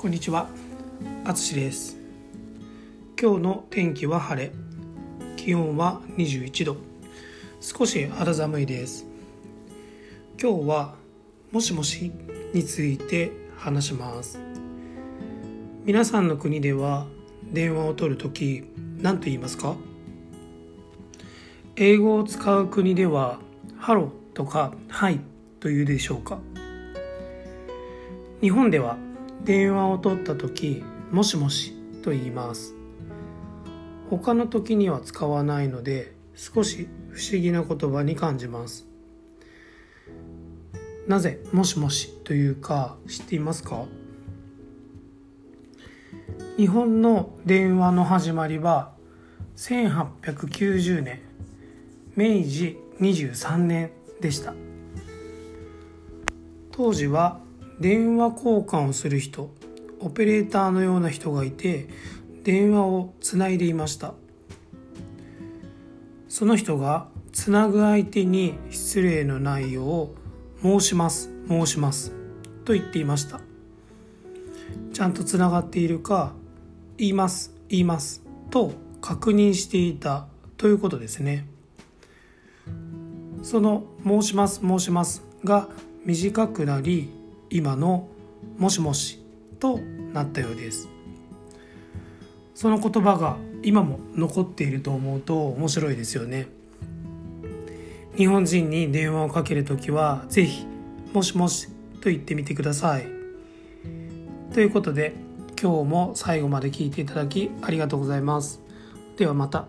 こんにちは、あつしです。今日の天気は晴れ、気温は21度、少し肌寒いです。今日はもしもしについて話します。皆さんの国では電話を取るとき何と言いますか？英語を使う国ではハローとかはいというでしょうか？日本では電話を取った時もしもしと言います。他の時には使わないので少し不思議な言葉に感じます。なぜもしもしというか知っていますか？日本の電話の始まりは1890年明治23年でした。当時は電話交換をする人オペレーターのような人がいて電話をつないでいました。その人がつなぐ相手に失礼のないよう申します申しますと言っていました。ちゃんとつながっているか言います言いますと確認していたということですね。その「申します申します」が短くなり今の「もしもし」となったようです。その言葉が今も残っていると思うと面白いですよね。日本人に電話をかけるときは是非「もしもし」と言ってみてください。ということで今日も最後まで聞いていただきありがとうございます。ではまた。